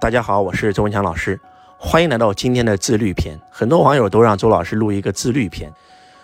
大家好，我是周文强老师，欢迎来到今天的自律篇。很多网友都让周老师录一个自律篇，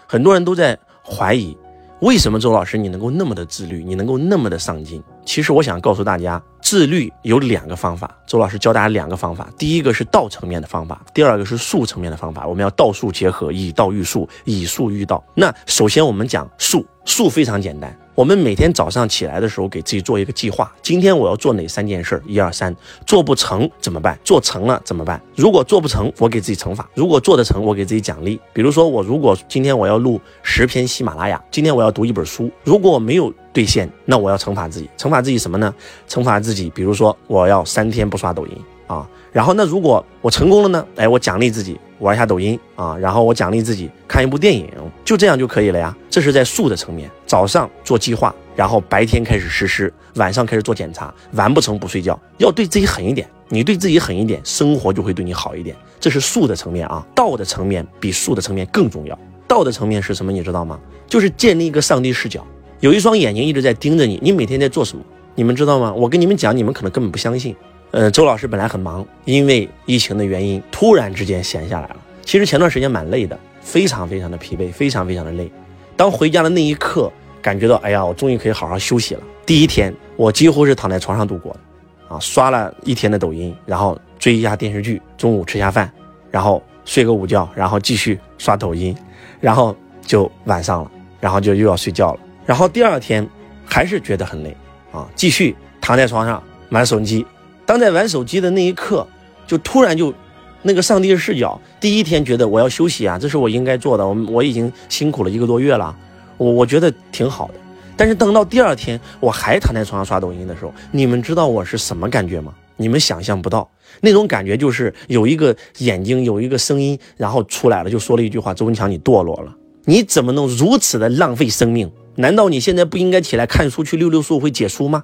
很多人都在怀疑，为什么周老师你能够那么的自律，你能够那么的上进？其实我想告诉大家，自律有两个方法。周老师教大家两个方法，第一个是道层面的方法，第二个是术层面的方法。我们要道术结合，以道育术，以术育道。那首先我们讲术，术非常简单。我们每天早上起来的时候，给自己做一个计划。今天我要做哪三件事？一二三，做不成怎么办？做成了怎么办？如果做不成，我给自己惩罚；如果做得成，我给自己奖励。比如说，我如果今天我要录十篇喜马拉雅，今天我要读一本书，如果我没有兑现，那我要惩罚自己。惩罚自己什么呢？惩罚自己，比如说我要三天不刷抖音啊。然后那如果我成功了呢？哎，我奖励自己玩一下抖音啊，然后我奖励自己看一部电影，就这样就可以了呀。这是在术的层面，早上做计划，然后白天开始实施，晚上开始做检查，完不成不睡觉，要对自己狠一点。你对自己狠一点，生活就会对你好一点。这是术的层面啊，道的层面比术的层面更重要。道的层面是什么？你知道吗？就是建立一个上帝视角，有一双眼睛一直在盯着你，你每天在做什么？你们知道吗？我跟你们讲，你们可能根本不相信。呃，周老师本来很忙，因为疫情的原因，突然之间闲下来了。其实前段时间蛮累的，非常非常的疲惫，非常非常的累。当回家的那一刻，感觉到，哎呀，我终于可以好好休息了。第一天，我几乎是躺在床上度过的，啊，刷了一天的抖音，然后追一下电视剧，中午吃下饭，然后睡个午觉，然后继续刷抖音，然后就晚上了，然后就又要睡觉了。然后第二天还是觉得很累，啊，继续躺在床上玩手机。当在玩手机的那一刻，就突然就，那个上帝视角，第一天觉得我要休息啊，这是我应该做的。我我已经辛苦了一个多月了，我我觉得挺好的。但是等到第二天我还躺在床上刷抖音的时候，你们知道我是什么感觉吗？你们想象不到，那种感觉就是有一个眼睛有一个声音，然后出来了，就说了一句话：“周文强，你堕落了，你怎么能如此的浪费生命？难道你现在不应该起来看书去溜溜书会解书吗？”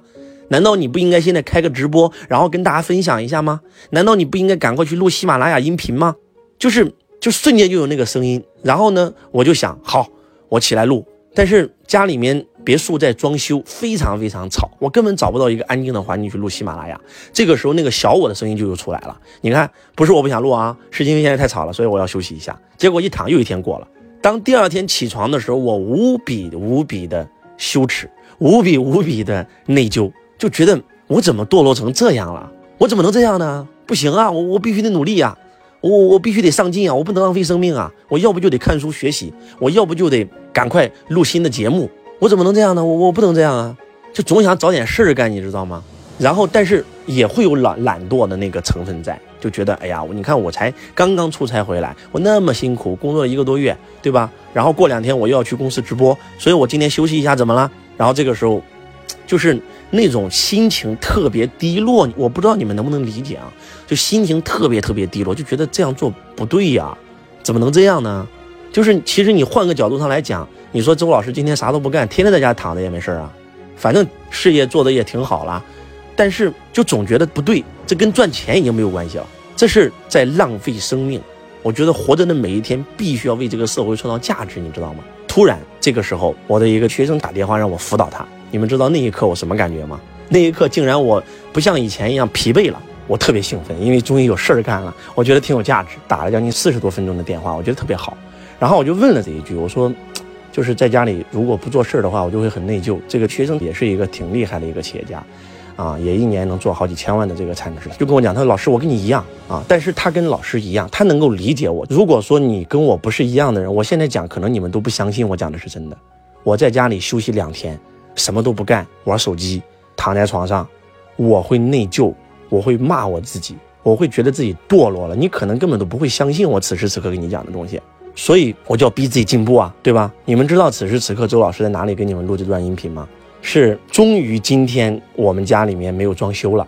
难道你不应该现在开个直播，然后跟大家分享一下吗？难道你不应该赶快去录喜马拉雅音频吗？就是，就瞬间就有那个声音，然后呢，我就想，好，我起来录。但是家里面别墅在装修，非常非常吵，我根本找不到一个安静的环境去录喜马拉雅。这个时候，那个小我的声音就又出来了。你看，不是我不想录啊，是因为现在太吵了，所以我要休息一下。结果一躺，又一天过了。当第二天起床的时候，我无比无比的羞耻，无比无比的内疚。就觉得我怎么堕落成这样了？我怎么能这样呢？不行啊！我我必须得努力呀！我我必须得上进啊！我不能浪费生命啊！我要不就得看书学习，我要不就得赶快录新的节目。我怎么能这样呢？我我不能这样啊！就总想找点事儿干，你知道吗？然后，但是也会有懒懒惰的那个成分在，就觉得哎呀，你看我才刚刚出差回来，我那么辛苦工作一个多月，对吧？然后过两天我又要去公司直播，所以我今天休息一下，怎么了？然后这个时候。就是那种心情特别低落，我不知道你们能不能理解啊？就心情特别特别低落，就觉得这样做不对呀，怎么能这样呢？就是其实你换个角度上来讲，你说周老师今天啥都不干，天天在家躺着也没事啊，反正事业做的也挺好了，但是就总觉得不对，这跟赚钱已经没有关系了，这是在浪费生命。我觉得活着的每一天必须要为这个社会创造价值，你知道吗？突然这个时候，我的一个学生打电话让我辅导他。你们知道那一刻我什么感觉吗？那一刻竟然我不像以前一样疲惫了，我特别兴奋，因为终于有事儿干了，我觉得挺有价值。打了将近四十多分钟的电话，我觉得特别好。然后我就问了这一句，我说，就是在家里如果不做事儿的话，我就会很内疚。这个学生也是一个挺厉害的一个企业家，啊，也一年能做好几千万的这个产值，就跟我讲，他说老师我跟你一样啊，但是他跟老师一样，他能够理解我。如果说你跟我不是一样的人，我现在讲可能你们都不相信我讲的是真的。我在家里休息两天。什么都不干，玩手机，躺在床上，我会内疚，我会骂我自己，我会觉得自己堕落了。你可能根本都不会相信我此时此刻跟你讲的东西，所以我就要逼自己进步啊，对吧？你们知道此时此刻周老师在哪里给你们录这段音频吗？是终于今天我们家里面没有装修了，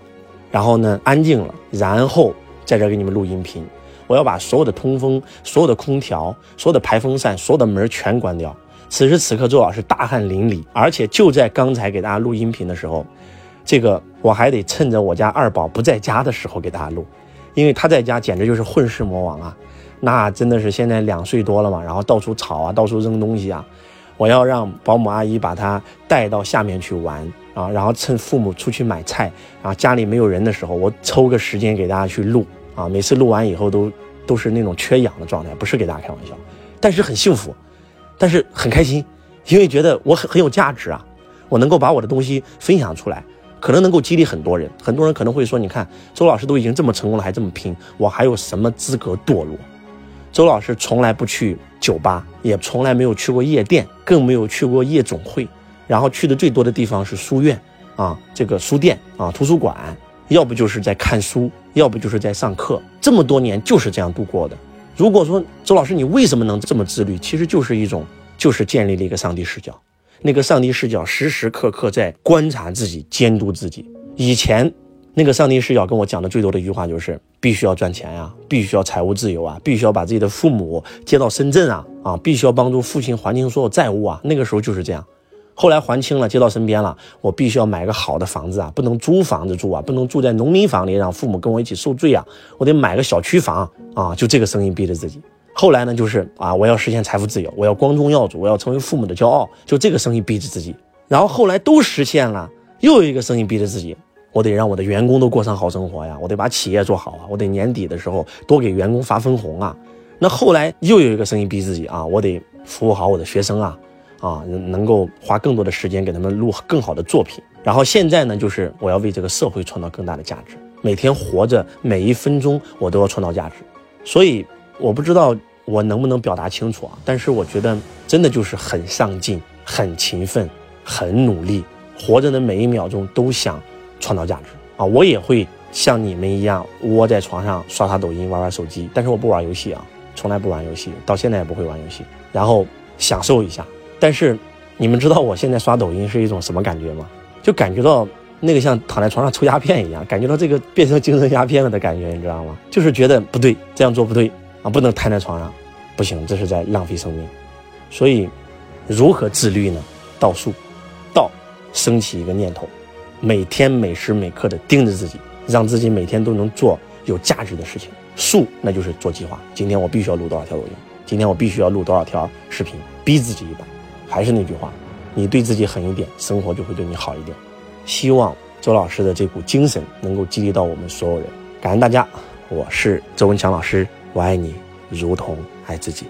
然后呢安静了，然后在这给你们录音频。我要把所有的通风、所有的空调、所有的排风扇、所有的门全关掉。此时此刻，周老师大汗淋漓，而且就在刚才给大家录音频的时候，这个我还得趁着我家二宝不在家的时候给大家录，因为他在家简直就是混世魔王啊，那真的是现在两岁多了嘛，然后到处吵啊，到处扔东西啊，我要让保姆阿姨把他带到下面去玩，啊，然后趁父母出去买菜，然后家里没有人的时候，我抽个时间给大家去录啊。每次录完以后都都是那种缺氧的状态，不是给大家开玩笑，但是很幸福，但是很开心，因为觉得我很很有价值啊，我能够把我的东西分享出来，可能能够激励很多人。很多人可能会说，你看周老师都已经这么成功了，还这么拼，我还有什么资格堕落？周老师从来不去酒吧，也从来没有去过夜店，更没有去过夜总会。然后去的最多的地方是书院啊，这个书店啊，图书馆，要不就是在看书，要不就是在上课。这么多年就是这样度过的。如果说周老师你为什么能这么自律，其实就是一种，就是建立了一个上帝视角。那个上帝视角时时刻刻在观察自己，监督自己。以前那个上帝视角跟我讲的最多的一句话就是，必须要赚钱呀，必须要财务自由啊，必须要把自己的父母接到深圳啊，啊，必须要帮助父亲还清所有债务啊。那个时候就是这样。后来还清了，接到身边了，我必须要买个好的房子啊，不能租房子住啊，不能住在农民房里，让父母跟我一起受罪啊，我得买个小区房啊，就这个声音逼着自己。后来呢，就是啊，我要实现财富自由，我要光宗耀祖，我要成为父母的骄傲，就这个声音逼着自己。然后后来都实现了，又有一个声音逼着自己，我得让我的员工都过上好生活呀，我得把企业做好啊，我得年底的时候多给员工发分红啊。那后来又有一个声音逼自己啊，我得服务好我的学生啊。啊，能够花更多的时间给他们录更好的作品。然后现在呢，就是我要为这个社会创造更大的价值。每天活着，每一分钟我都要创造价值。所以我不知道我能不能表达清楚啊？但是我觉得真的就是很上进、很勤奋、很努力，活着的每一秒钟都想创造价值啊！我也会像你们一样窝在床上刷刷抖音、玩玩手机，但是我不玩游戏啊，从来不玩游戏，到现在也不会玩游戏，然后享受一下。但是，你们知道我现在刷抖音是一种什么感觉吗？就感觉到那个像躺在床上抽鸦片一样，感觉到这个变成精神鸦片了的感觉，你知道吗？就是觉得不对，这样做不对啊，不能瘫在床上，不行，这是在浪费生命。所以，如何自律呢？倒数，倒，升起一个念头，每天每时每刻的盯着自己，让自己每天都能做有价值的事情。数，那就是做计划。今天我必须要录多少条抖音？今天我必须要录多少条视频？逼自己一把。还是那句话，你对自己狠一点，生活就会对你好一点。希望周老师的这股精神能够激励到我们所有人。感恩大家，我是周文强老师，我爱你如同爱自己。